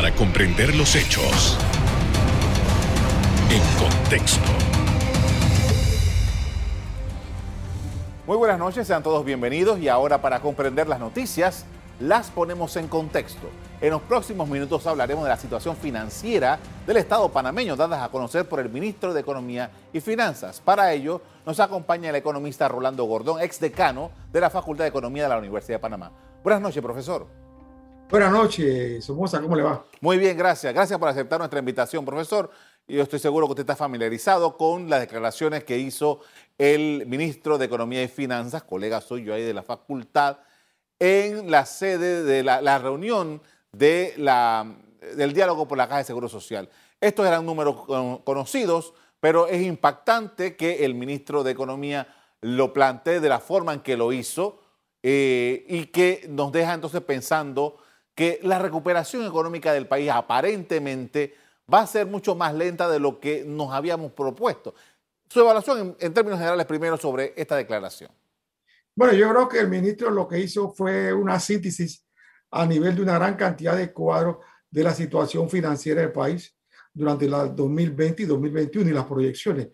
para comprender los hechos en contexto. Muy buenas noches, sean todos bienvenidos y ahora para comprender las noticias las ponemos en contexto. En los próximos minutos hablaremos de la situación financiera del Estado panameño, dadas a conocer por el ministro de Economía y Finanzas. Para ello, nos acompaña el economista Rolando Gordón, ex decano de la Facultad de Economía de la Universidad de Panamá. Buenas noches, profesor. Buenas noches, Somoza, ¿cómo le va? Muy bien, gracias. Gracias por aceptar nuestra invitación, profesor. Yo estoy seguro que usted está familiarizado con las declaraciones que hizo el ministro de Economía y Finanzas, colega suyo ahí de la facultad, en la sede de la, reunión del diálogo por la Caja de Seguro Social. Estos eran números conocidos, pero es impactante que el ministro de Economía lo plantee de la forma en que lo hizo eh, y que nos deja entonces pensando que la recuperación económica del país aparentemente va a ser mucho más lenta de lo que nos habíamos propuesto. Su evaluación en términos generales primero sobre esta declaración. Bueno, yo creo que el ministro lo que hizo fue una síntesis a nivel de una gran cantidad de cuadros de la situación financiera del país durante la 2020 y 2021 y las proyecciones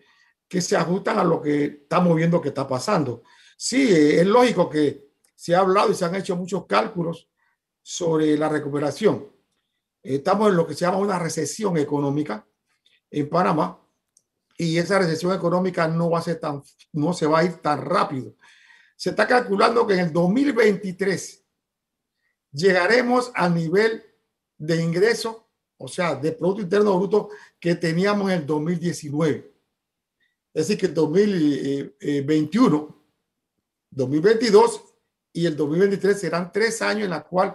que se ajustan a lo que estamos viendo que está pasando. Sí, es lógico que se ha hablado y se han hecho muchos cálculos sobre la recuperación. Estamos en lo que se llama una recesión económica en Panamá y esa recesión económica no va a ser tan, no se va a ir tan rápido se está calculando que en el 2023 llegaremos al nivel de ingreso, o sea, de Producto Interno Bruto que teníamos en el 2019. Es decir, que el 2021, 2022 y el 2023 serán tres años en los cuales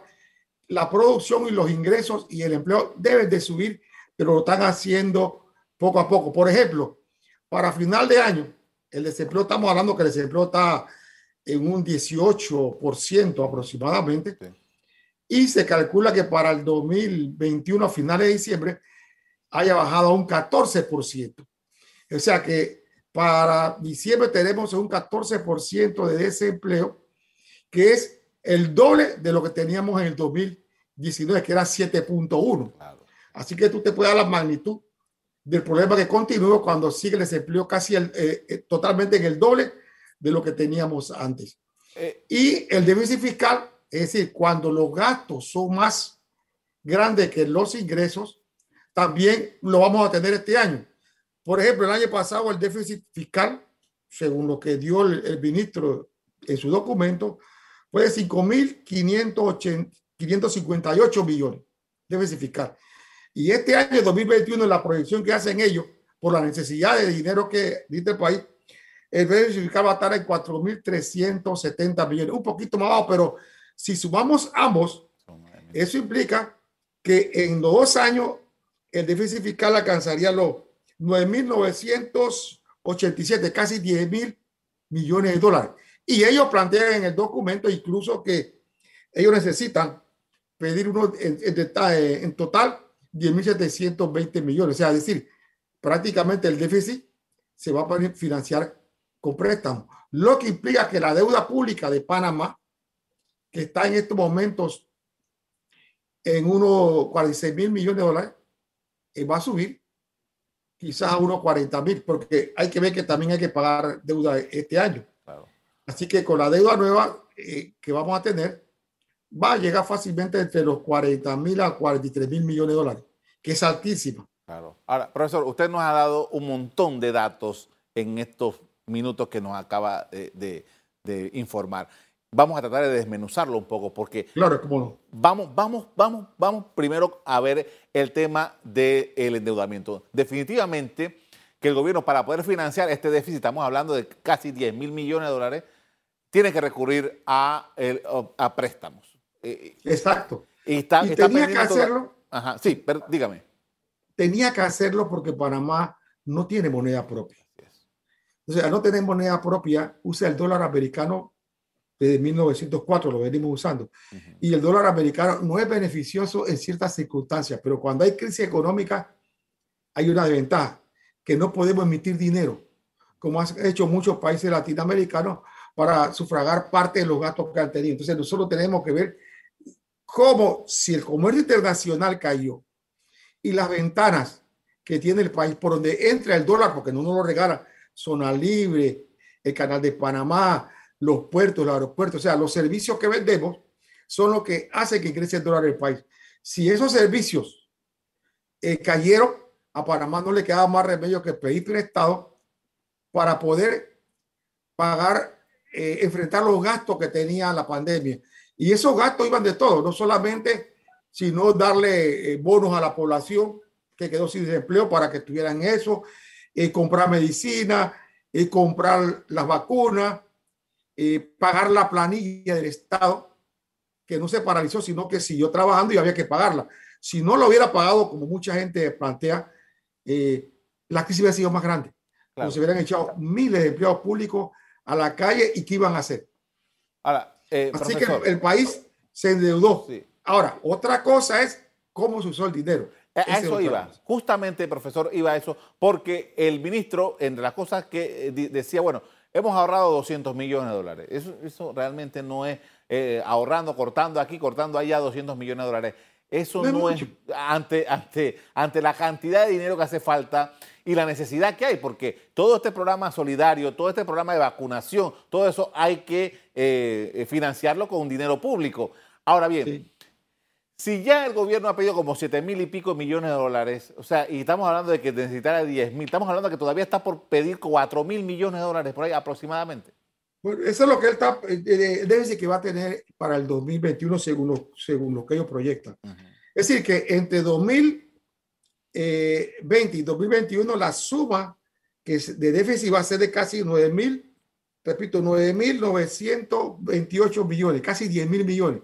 la producción y los ingresos y el empleo deben de subir, pero lo están haciendo poco a poco. Por ejemplo, para final de año, el desempleo, estamos hablando que el desempleo está en un 18% aproximadamente. Y se calcula que para el 2021, a finales de diciembre, haya bajado a un 14%. O sea que para diciembre tenemos un 14% de desempleo, que es el doble de lo que teníamos en el 2019, que era 7.1. Así que tú te puedes dar la magnitud del problema que continúa cuando sigue el desempleo casi el, eh, eh, totalmente en el doble de lo que teníamos antes. Eh, y el déficit fiscal, es decir, cuando los gastos son más grandes que los ingresos, también lo vamos a tener este año. Por ejemplo, el año pasado el déficit fiscal, según lo que dio el, ministro en su documento, fue de 5.558 millones déficit fiscal. Y este año, 2021, la proyección que hacen ellos por la necesidad de dinero que dice el país, el déficit va a estar en 4.370 millones, un poquito más bajo, pero si sumamos ambos, eso implica que en dos años el déficit fiscal alcanzaría los 9.987, casi 10.000 millones de dólares. Y ellos plantean en el documento incluso que ellos necesitan pedir uno en, en total 10.720 millones. O sea, es decir, prácticamente el déficit se va a financiar con préstamo, lo que implica que la deuda pública de Panamá, que está en estos momentos en unos 46 mil millones de dólares, eh, va a subir quizás a unos 40 mil, porque hay que ver que también hay que pagar deuda este año. Así que con la deuda nueva eh, que vamos a tener, va a llegar fácilmente entre los 40 mil a 43 mil millones de dólares, que es altísima. Claro. Ahora, profesor, usted nos ha dado un montón de datos en estos minutos que nos acaba de, informar. Vamos a tratar de desmenuzarlo un poco porque claro, ¿cómo vamos, vamos, vamos, vamos primero a ver el tema del endeudamiento. Definitivamente que el gobierno para poder financiar este déficit, estamos hablando de casi 10 mil millones de dólares, tiene que recurrir a, a préstamos. Eh, Exacto. Y, tenía que hacerlo. Ajá, sí, pero dígame. Tenía que hacerlo porque Panamá no tiene moneda propia. O sea, no tener moneda propia, usa el dólar americano desde 1904, lo venimos usando. Y el dólar americano no es beneficioso en ciertas circunstancias, pero cuando hay crisis económica hay una desventaja, que no podemos emitir dinero, como han hecho muchos países latinoamericanos para sufragar parte de los gastos que han tenido. Entonces nosotros tenemos que ver como si el comercio internacional cayó y las ventanas que tiene el país por donde entra el dólar, porque no nos lo regala, zona libre, el canal de Panamá, los puertos, los aeropuertos, o sea, los servicios que vendemos son lo que hace que crezca el dólar del país. Si esos servicios eh, cayeron, a Panamá no le quedaba más remedio que pedir prestado para poder pagar, eh, enfrentar los gastos que tenía la pandemia. Y esos gastos iban de todo, no solamente, sino darle eh, bonos a la población que quedó sin empleo para que tuvieran eso, comprar medicina, comprar las vacunas, pagar la planilla del Estado, que no se paralizó, sino que siguió trabajando y había que pagarla. Si no lo hubiera pagado, como mucha gente plantea, eh, la crisis hubiera sido más grande. Como se hubieran echado miles de empleados públicos a la calle y qué iban a hacer. Ahora, eh, Así que el, país se endeudó. Ahora, otra cosa es cómo se usó el dinero. A, eso iba, justamente, profesor, iba a eso, porque el ministro, entre las cosas que eh, decía, bueno, hemos ahorrado 200 millones de dólares. Eso, eso realmente no es ahorrando, cortando aquí, cortando allá 200 millones de dólares. Eso no, es ante, ante, ante la cantidad de dinero que hace falta y la necesidad que hay, porque todo este programa solidario, todo este programa de vacunación, todo eso hay que eh, financiarlo con dinero público. Ahora bien, si ya el gobierno ha pedido como 7 mil y pico millones de dólares, o sea, y estamos hablando de que necesitara 10 mil, estamos hablando de que todavía está por pedir 4 mil millones de dólares por ahí aproximadamente. Bueno, eso es lo que él está, eh, eh, debe decir que va a tener para el 2021 según lo, según lo que ellos proyectan. Es decir, que entre 2020 eh, y 2021 la suma que de déficit va a ser de casi 9 mil, repito, 9 mil 928 millones, casi 10 mil millones.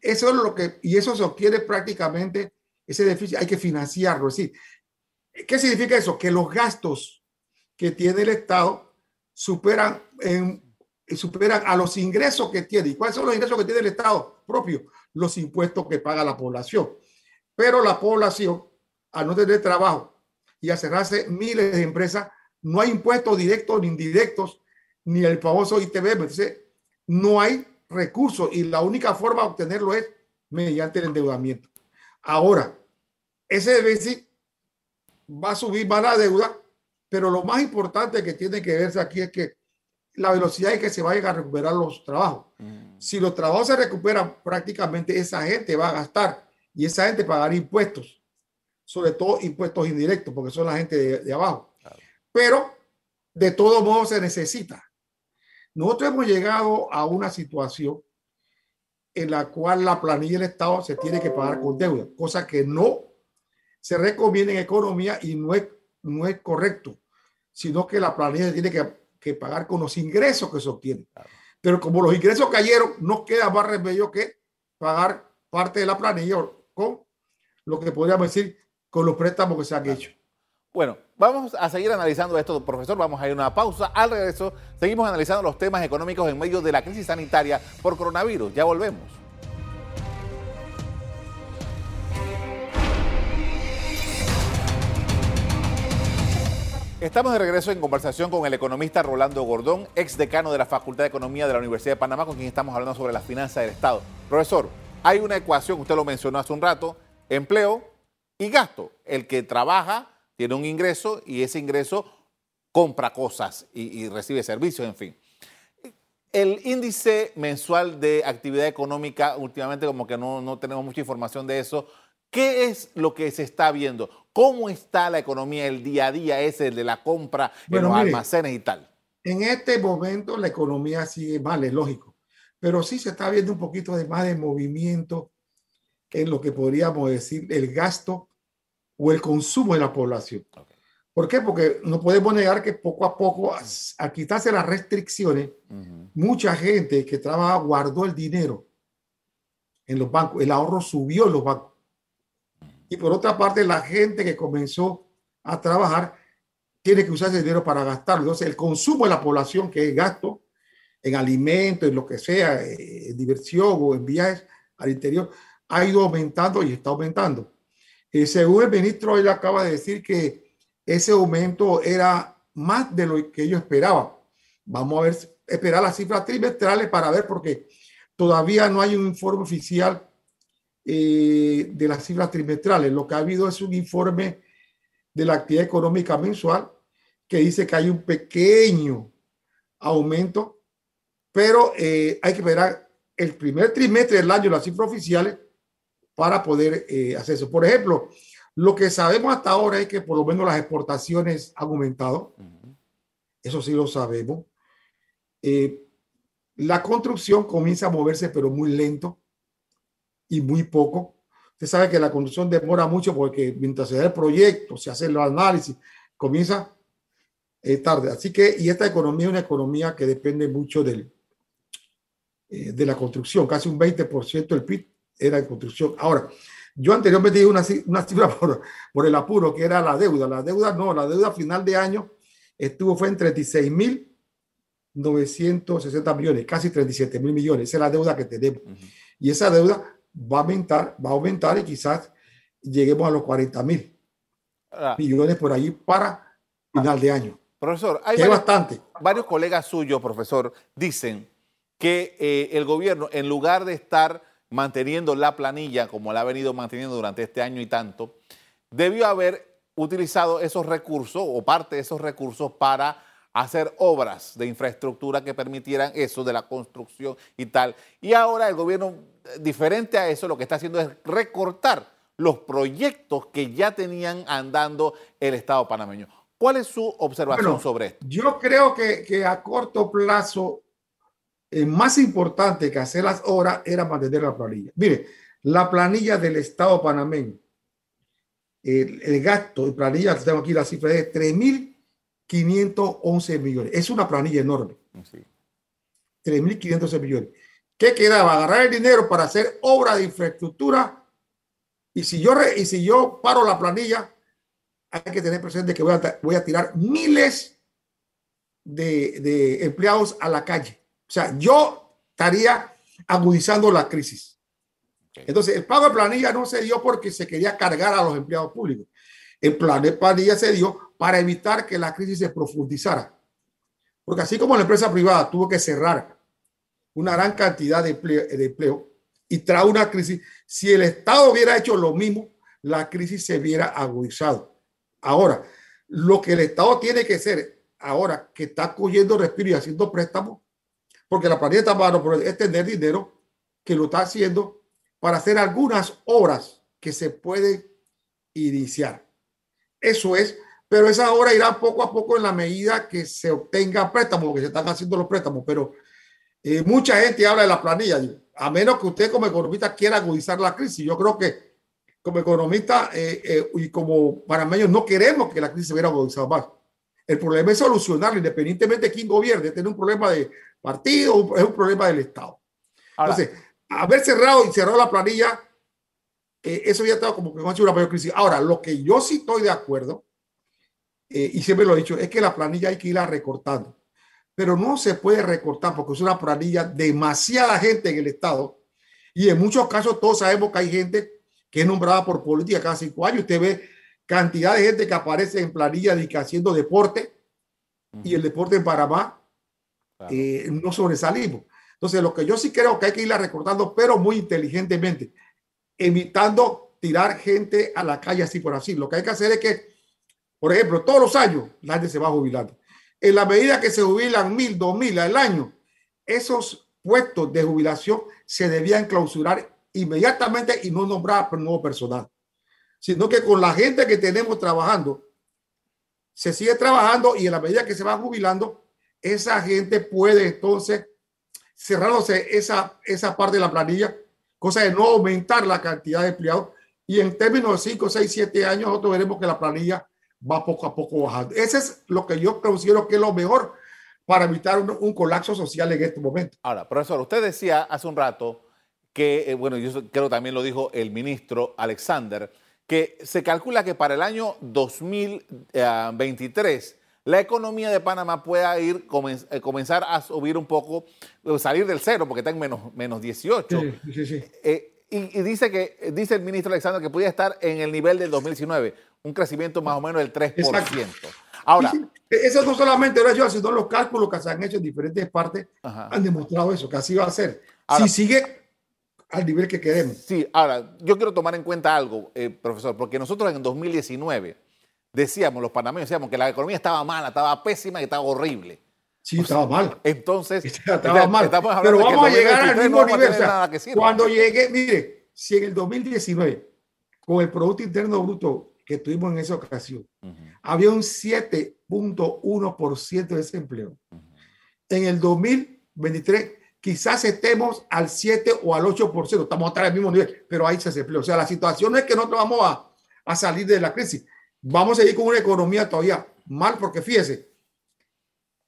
Eso es lo que, y eso se obtiene prácticamente, ese déficit hay que financiarlo. Es decir, ¿qué significa eso? Que los gastos que tiene el Estado superan en superan a los ingresos que tiene. ¿Y cuáles son los ingresos que tiene el Estado propio? Los impuestos que paga la población. Pero la población, al no tener trabajo y a cerrarse miles de empresas, no hay impuestos directos ni indirectos, ni el famoso ITV. Entonces, no hay recursos y la única forma de obtenerlo es mediante el endeudamiento. Ahora, ese déficit va a subir más la deuda, pero lo más importante que tiene que verse aquí es que la velocidad en que se vayan a recuperar los trabajos. Mm. Si los trabajos se recuperan, prácticamente esa gente va a gastar y esa gente pagará impuestos, sobre todo impuestos indirectos, porque son la gente de, abajo. Pero de todo modo se necesita. Nosotros hemos llegado a una situación en la cual la planilla del Estado se tiene que pagar con deuda, cosa que no se recomienda en economía y no es, no es correcto, sino que la planilla tiene que que pagar con los ingresos que se obtienen. Pero como los ingresos cayeron, no queda más remedio que pagar parte de la planilla con lo que podríamos decir con los préstamos que se han hecho. Bueno, vamos a seguir analizando esto, profesor. Vamos a ir a una pausa. Al regreso, seguimos analizando los temas económicos en medio de la crisis sanitaria por coronavirus. Ya volvemos. Estamos de regreso en conversación con el economista Rolando Gordón, ex decano de la Facultad de Economía de la Universidad de Panamá, con quien estamos hablando sobre las finanzas del Estado. Profesor, hay una ecuación, usted lo mencionó hace un rato, empleo y gasto. El que trabaja tiene un ingreso y ese ingreso compra cosas y, recibe servicios, en fin. El índice mensual de actividad económica, últimamente como que no, no tenemos mucha información de eso, ¿Qué es lo que se está viendo? ¿Cómo está la economía, el día a día ese de la compra en los almacenes y tal? En este momento la economía sigue mal, es lógico, pero sí se está viendo un poquito de más de movimiento en lo que podríamos decir el gasto o el consumo de la población. ¿Por qué? Porque no podemos negar que poco a poco, al quitarse las restricciones, mucha gente que trabaja guardó el dinero en los bancos, el ahorro subió en los bancos y por otra parte la gente que comenzó a trabajar tiene que usar ese dinero para gastarlo. Entonces el consumo de la población, que es gasto en alimentos, en lo que sea, eh, en diversión o en viajes al interior, ha ido aumentando y está aumentando. Eh, según el ministro, él acaba de decir que ese aumento era más de lo que ellos esperaban. Vamos a ver, esperar las cifras trimestrales para ver, porque todavía no hay un informe oficial eh, de las cifras trimestrales. Lo que ha habido es un informe de la actividad económica mensual que dice que hay un pequeño aumento, pero eh, hay que ver el primer trimestre del año las cifras oficiales para poder eh, hacer eso. Por ejemplo, lo que sabemos hasta ahora es que por lo menos las exportaciones han aumentado. Eso sí lo sabemos. Eh, la construcción comienza a moverse, pero muy lento y muy poco. Usted sabe que la construcción demora mucho porque mientras se da el proyecto, se hace el análisis, comienza eh, tarde. Así que, y esta economía es una economía que depende mucho del, eh, de la construcción. Casi un 20% del PIB era en construcción. Ahora, yo anteriormente di una, una cifra por, por, el apuro, que era la deuda. La deuda no, la deuda a final de año estuvo, fue en 36 mil 960 millones, casi 37 mil millones. Esa es la deuda que tenemos. Y esa deuda va a aumentar, va a aumentar y quizás lleguemos a los 40 mil millones por allí para final de año. Profesor, hay varios, bastante. varios colegas suyos, profesor, dicen que eh, el gobierno, en lugar de estar manteniendo la planilla como la ha venido manteniendo durante este año y tanto, debió haber utilizado esos recursos o parte de esos recursos para hacer obras de infraestructura que permitieran eso de la construcción y tal. Y ahora el gobierno, diferente a eso, lo que está haciendo es recortar los proyectos que ya tenían andando el Estado panameño. ¿Cuál es su observación sobre esto? Yo creo que, que a corto plazo, eh, más importante que hacer las obras era mantener la planilla. Mire, la planilla del Estado panameño, el, el gasto de planilla, tengo aquí la cifra de 3 mil 511 millones. Es una planilla enorme. Sí. 3.511 millones. ¿Qué quedaba? Agarrar el dinero para hacer obra de infraestructura. Y si yo, y si yo paro la planilla, hay que tener presente que voy a, voy a tirar miles de, de empleados a la calle. O sea, yo estaría agudizando la crisis. Entonces, el pago de planilla no se dio porque se quería cargar a los empleados públicos. El plan de planilla se dio para evitar que la crisis se profundizara. Porque así como la empresa privada tuvo que cerrar una gran cantidad de empleo, y trae una crisis, si el Estado hubiera hecho lo mismo, la crisis se hubiera agudizado. Ahora, lo que el Estado tiene que hacer ahora que está cogiendo respiro y haciendo préstamos, porque la planeta está mano es tener dinero que lo está haciendo para hacer algunas obras que se pueden iniciar. Eso es pero esa obra irá poco a poco en la medida que se obtenga préstamos, que se están haciendo los préstamos, pero eh, mucha gente habla de la planilla, a menos que usted como economista quiera agudizar la crisis. Yo creo que como economista eh, eh, y como panameños no queremos que la crisis se hubiera agudizado más. El problema es solucionarlo independientemente de quién gobierne. Tener un problema de partido es un problema del Estado. Entonces, haber cerrado y cerrado la planilla, eso ya estaba como que no ha sido una mayor crisis. Ahora, lo que yo sí estoy de acuerdo eh, y siempre lo he dicho, es que la planilla hay que irla recortando. Pero no se puede recortar porque es una planilla demasiada gente en el Estado. Y en muchos casos todos sabemos que hay gente que es nombrada por política cada cinco años. Usted ve cantidad de gente que aparece en planilla de que haciendo deporte y el deporte en Panamá eh, no sobresalimos. Entonces, lo que yo sí creo que hay que irla recortando, pero muy inteligentemente, evitando tirar gente a la calle así por así. Lo que hay que hacer es que por ejemplo, todos los años la gente se va jubilando. En la medida que se jubilan mil, dos mil al año, esos puestos de jubilación se debían clausurar inmediatamente y no nombrar nuevo personal, sino que con la gente que tenemos trabajando, se sigue trabajando y en la medida que se va jubilando, esa gente puede entonces cerrándose esa, esa parte de la planilla, cosa de no aumentar la cantidad de empleados. Y en términos de 5, 6, 7 años, nosotros veremos que la planilla va poco a poco bajando. Ese es lo que yo considero que es lo mejor para evitar un, colapso social en este momento. Ahora, profesor, usted decía hace un rato que, eh, bueno, yo creo también lo dijo el ministro Alexander, que se calcula que para el año 2023 la economía de Panamá pueda ir eh, comenzar a subir un poco, eh, salir del cero, porque está en menos, menos 18. Sí, sí, y, y, dice que dice el ministro Alexander que podía estar en el nivel del 2019 un crecimiento más o menos del 3%. Ahora, eso no solamente lo yo, sino los cálculos que se han hecho en diferentes partes han demostrado eso, que así va a ser. si sigue al nivel que queremos. Sí, ahora, yo quiero tomar en cuenta algo, eh, profesor, porque nosotros en 2019 decíamos, los panameños decíamos que la economía estaba mala, estaba pésima y estaba horrible. Sí, estaba mal. Entonces, estaba mal. Pero vamos a llegar al mismo nivel. cuando llegué, mire, si en el 2019, con el Producto Interno Bruto que tuvimos en esa ocasión, había un 7.1% de desempleo. En el 2023 quizás estemos al 7 o al 8%, estamos a al mismo nivel, pero ahí se desempleo. O sea, la situación no es que nosotros vamos a, a salir de la crisis, vamos a ir con una economía todavía mal, porque fíjese,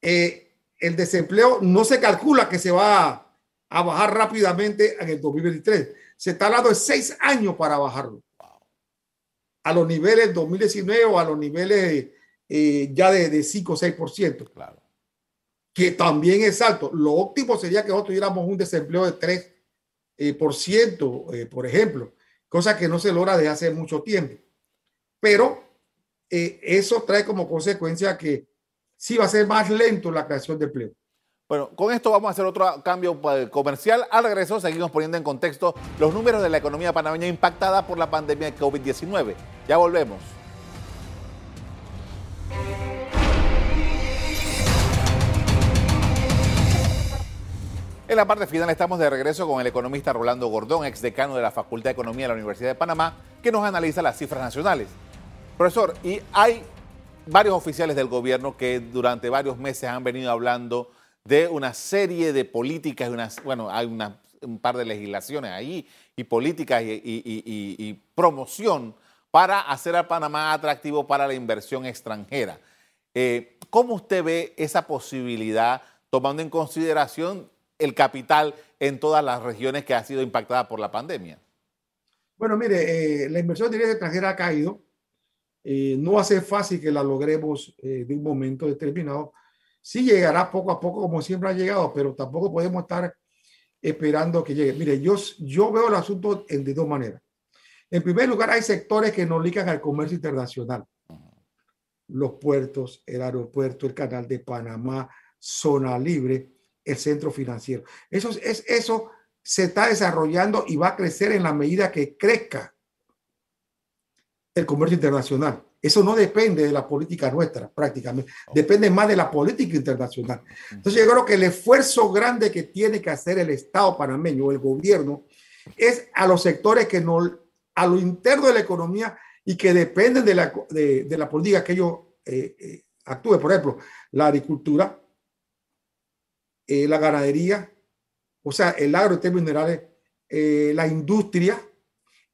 eh, el desempleo no se calcula que se va a, bajar rápidamente en el 2023. Se está hablando de seis años para bajarlo. A los niveles 2019 o a los niveles eh, ya de, de 5 o 6%. Claro. Que también es alto. Lo óptimo sería que nosotros tuviéramos un desempleo de 3%, eh, por, ciento, eh, por ejemplo, cosa que no se logra desde hace mucho tiempo. Pero eso trae como consecuencia que sí va a ser más lento la creación de empleo. Bueno, con esto vamos a hacer otro cambio comercial. Al regreso seguimos poniendo en contexto los números de la economía panameña impactada por la pandemia de COVID-19. Ya volvemos. En la parte final estamos de regreso con el economista Rolando Gordón, ex decano de la Facultad de Economía de la Universidad de Panamá, que nos analiza las cifras nacionales. Profesor, y hay varios oficiales del gobierno que durante varios meses han venido hablando de una serie de políticas, unas, bueno, hay un par de legislaciones ahí y políticas y, promoción para hacer a Panamá atractivo para la inversión extranjera. Eh, ¿Cómo usted ve esa posibilidad tomando en consideración el capital en todas las regiones que ha sido impactada por la pandemia? Bueno, mire, eh, la inversión directa extranjera ha caído eh, no va a ser fácil que la logremos eh, de un momento determinado. Sí llegará poco a poco, como siempre ha llegado, pero tampoco podemos estar esperando que llegue. Mire, yo, yo veo el asunto en, de dos maneras. En primer lugar, hay sectores que nos ligan al comercio internacional. Los puertos, el aeropuerto, el canal de Panamá, zona libre, el centro financiero. Eso, es, eso se está desarrollando y va a crecer en la medida que crezca el comercio internacional. Eso no depende de la política nuestra, prácticamente. Depende más de la política internacional. Entonces, yo creo que el esfuerzo grande que tiene que hacer el Estado panameño, el gobierno, es a los sectores que no, a lo interno de la economía y que dependen de la, de, la política que ellos eh, eh, actúen. Por ejemplo, la agricultura, eh, la ganadería, o sea, el agro en términos generales, la industria,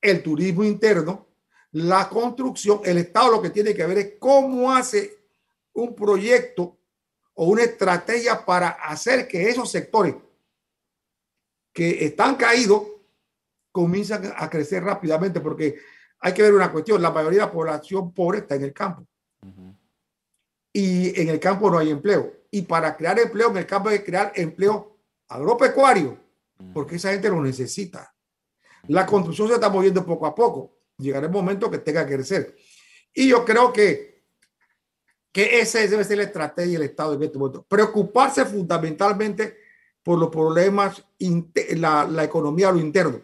el turismo interno, la construcción, el Estado lo que tiene que ver es cómo hace un proyecto o una estrategia para hacer que esos sectores que están caídos comiencen a crecer rápidamente, porque hay que ver una cuestión, la mayoría de la población pobre está en el campo. Y en el campo no hay empleo. Y para crear empleo en el campo hay que crear empleo agropecuario, porque esa gente lo necesita. La construcción se está moviendo poco a poco llegará el momento que tenga que crecer. Y yo creo que, que esa debe ser la estrategia del Estado en este momento. Preocuparse fundamentalmente por los problemas, la, la economía, lo interno.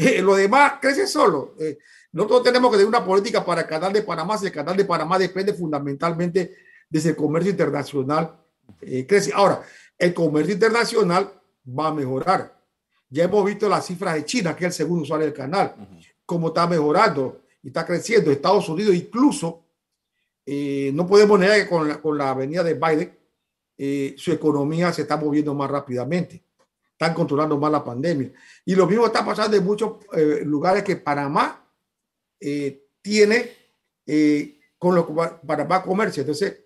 Eh, lo demás crece solo. Eh, nosotros tenemos que tener una política para el canal de Panamá. Si el canal de Panamá depende fundamentalmente de ese comercio internacional, eh, crece. Ahora, el comercio internacional va a mejorar. Ya hemos visto las cifras de China, que es el segundo usuario del canal cómo está mejorando y está creciendo. Estados Unidos incluso, eh, no podemos negar que con la, con la avenida de Biden, eh, su economía se está moviendo más rápidamente. Están controlando más la pandemia. Y lo mismo está pasando en muchos eh, lugares que Panamá tiene con lo que Panamá comercio. Entonces,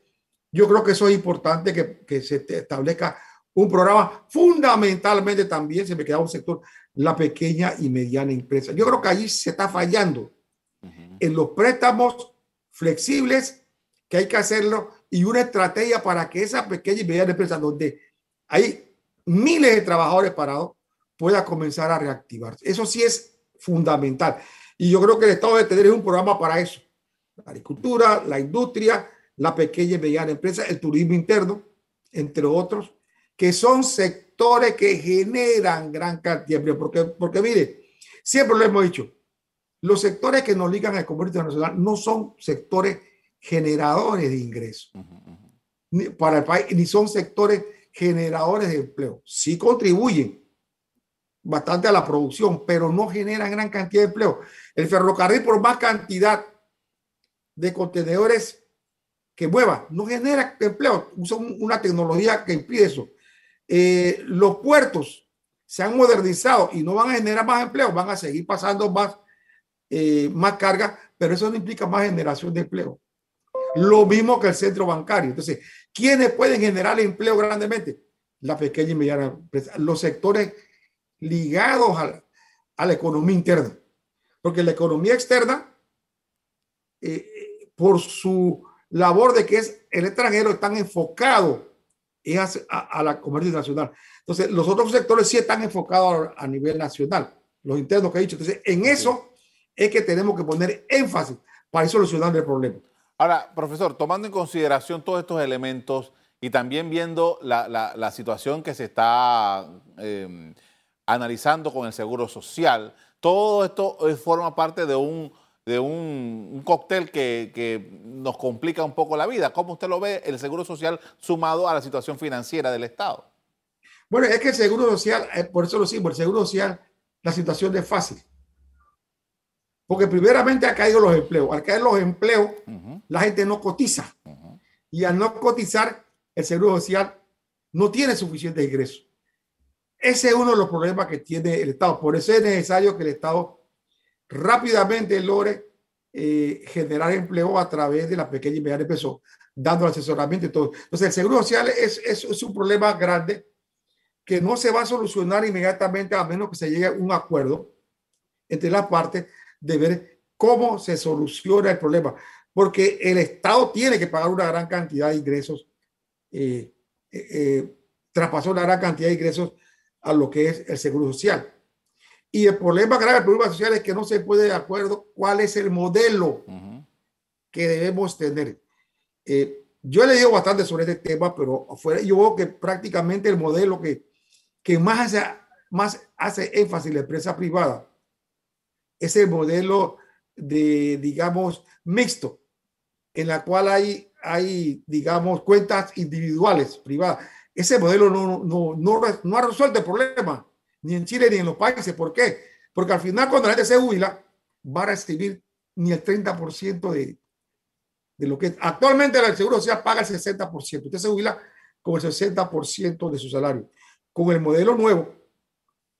yo creo que eso es importante que, que se establezca un programa fundamentalmente también, se me queda un sector la pequeña y mediana empresa. Yo creo que allí se está fallando en los préstamos flexibles, que hay que hacerlo, y una estrategia para que esa pequeña y mediana empresa, donde hay miles de trabajadores parados, pueda comenzar a reactivarse. Eso sí es fundamental. Y yo creo que el Estado debe tener un programa para eso. La agricultura, la industria, la pequeña y mediana empresa, el turismo interno, entre otros, que son sectores que generan gran cantidad de. Porque, porque mire, siempre lo hemos dicho, los sectores que nos ligan al comercio internacional no son sectores generadores de ingresos para el país, ni son sectores generadores de empleo. Sí contribuyen bastante a la producción, pero no generan gran cantidad de empleo. El ferrocarril, por más cantidad de contenedores que mueva, no genera empleo. Usa una tecnología que impide eso. Eh, los puertos se han modernizado y no van a generar más empleo, van a seguir pasando más, eh, más carga, pero eso no implica más generación de empleo. Lo mismo que el centro bancario. Entonces, ¿quiénes pueden generar empleo grandemente? La pequeña y mediana empresa, los sectores ligados a, la economía interna. Porque la economía externa, eh, por su labor de que es el extranjero, están enfocados a, a, la comercio nacional. Entonces, los otros sectores sí están enfocados a, a nivel nacional, los internos que he dicho. Entonces, en eso es que tenemos que poner énfasis para solucionar el problema. Ahora, profesor, tomando en consideración todos estos elementos y también viendo la, la, la situación que se está eh, analizando con el Seguro Social, todo esto forma parte de un, de un, un cóctel que, que, nos complica un poco la vida. ¿Cómo usted lo ve el Seguro Social sumado a la situación financiera del Estado? Bueno, es que el Seguro Social, eh, por eso lo decimos, el Seguro Social, la situación es fácil. Porque primeramente ha caído los empleos. Al caer los empleos, uh -huh. La gente no cotiza. Uh -huh. Y al no cotizar, el Seguro Social no tiene suficiente ingresos. Ese es uno de los problemas que tiene el Estado. Por eso es necesario que el Estado rápidamente logre eh, generar empleo a través de la pequeña y mediana empresa, dando asesoramiento y todo. Entonces, el Seguro Social es, es, es un problema grande que no se va a solucionar inmediatamente a menos que se llegue a un acuerdo entre las partes de ver cómo se soluciona el problema, porque el Estado tiene que pagar una gran cantidad de ingresos, eh, eh, eh, traspasó una gran cantidad de ingresos a lo que es el Seguro Social. Y el problema grave del problema social es que no se puede de acuerdo cuál es el modelo uh -huh. que debemos tener. Eh, yo he leído bastante sobre este tema, pero afuera yo veo que prácticamente el modelo que, que más, hace, más hace énfasis la empresa privada es el modelo de, digamos, mixto, en la cual hay, hay digamos, cuentas individuales privadas. Ese modelo no, no, no, no ha resuelto el problema, ni en Chile ni en los países. ¿Por qué? Porque al final, cuando la gente se jubila, va a recibir ni el 30% de, de lo que actualmente el seguro social paga el 60%. Usted se jubila con el 60% de su salario. Con el modelo nuevo,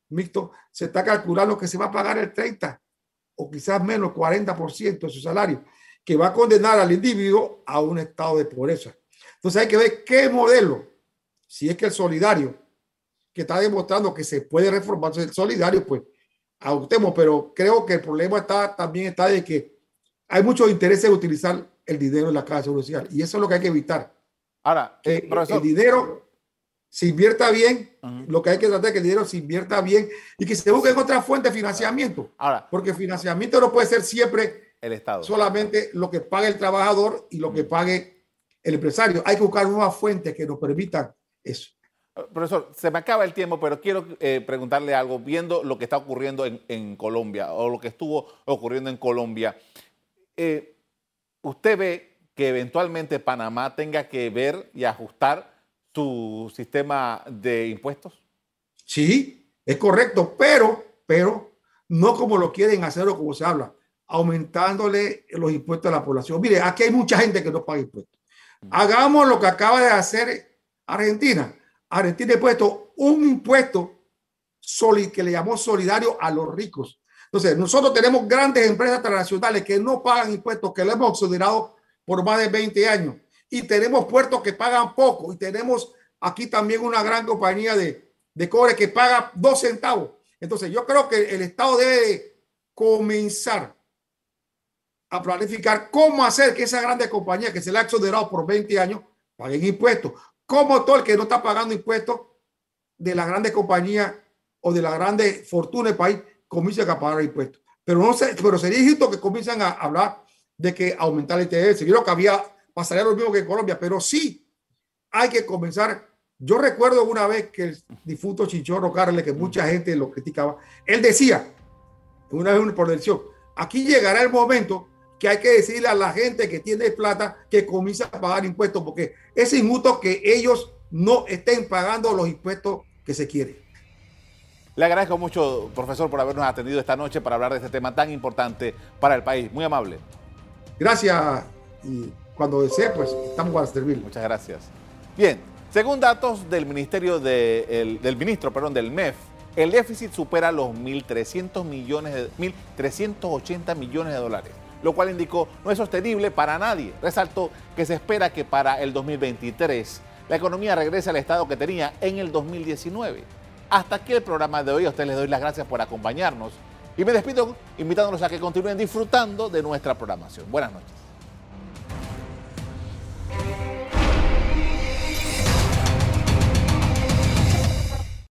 mixto, se está calculando que se va a pagar el 30 o quizás menos 40% de su salario, que va a condenar al individuo a un estado de pobreza. Entonces hay que ver qué modelo, si es que el solidario, que está demostrando que se puede reformar el solidario, pues adoptemos, pero creo que el problema está, también está de que hay muchos intereses de utilizar el dinero en la Caja de Seguro Social y eso es lo que hay que evitar. Ahora, eh, profesor, el dinero se invierta bien, uh -huh. lo que hay que tratar es que el dinero se invierta bien y que se busquen otras fuentes de financiamiento. Ahora, porque financiamiento no puede ser siempre el Estado. solamente lo que pague el trabajador y lo que pague el empresario. Hay que buscar nuevas fuentes que nos permitan eso. Profesor, se me acaba el tiempo, pero quiero eh, preguntarle algo, viendo lo que está ocurriendo en, en, Colombia o lo que estuvo ocurriendo en Colombia. Eh, ¿Usted ve que eventualmente Panamá tenga que ver y ajustar su sistema de impuestos? Sí, es correcto, pero, pero no como lo quieren hacer o como se habla, aumentándole los impuestos a la población. Mire, aquí hay mucha gente que no paga impuestos. Hagamos lo que acaba de hacer Argentina. Argentina ha puesto un impuesto que le llamó solidario a los ricos. Entonces, nosotros tenemos grandes empresas transnacionales que no pagan impuestos, que lo hemos considerado por más de 20 años y tenemos puertos que pagan poco y tenemos aquí también una gran compañía de, de cobre que paga dos centavos. Entonces yo creo que el Estado debe comenzar a planificar cómo hacer que esa grande compañía que se le ha exonerado por 20 años paguen impuestos. Como todo el que no está pagando impuestos de la grande compañía o de la grande fortuna del país comience a pagar impuestos. Pero, no sé, pero sería justo que comiencen a hablar de que aumentar el ITS. Yo creo que había pasaría lo mismo que en Colombia, pero sí hay que comenzar. Yo recuerdo una vez que el difunto Chichorro Carles, que mucha gente lo criticaba, él decía, una vez por elección. Aquí llegará el momento que hay que decirle a la gente que tiene plata que comience a pagar impuestos, porque es injusto que ellos no estén pagando los impuestos que se quieren. Le agradezco mucho, profesor, por habernos atendido esta noche para hablar de este tema tan importante para el país. Muy amable. Gracias y cuando desee, pues estamos para servir. Muchas gracias. Bien, según datos del Ministerio de, del ministro, perdón, del MEF, el déficit supera los 1.300 millones de 1.380 millones de dólares, lo cual indicó no es sostenible para nadie. Resaltó que se espera que para el 2023 la economía regrese al estado que tenía en el 2019. Hasta aquí el programa de hoy. A ustedes les doy las gracias por acompañarnos y me despido invitándolos a que continúen disfrutando de nuestra programación. Buenas noches.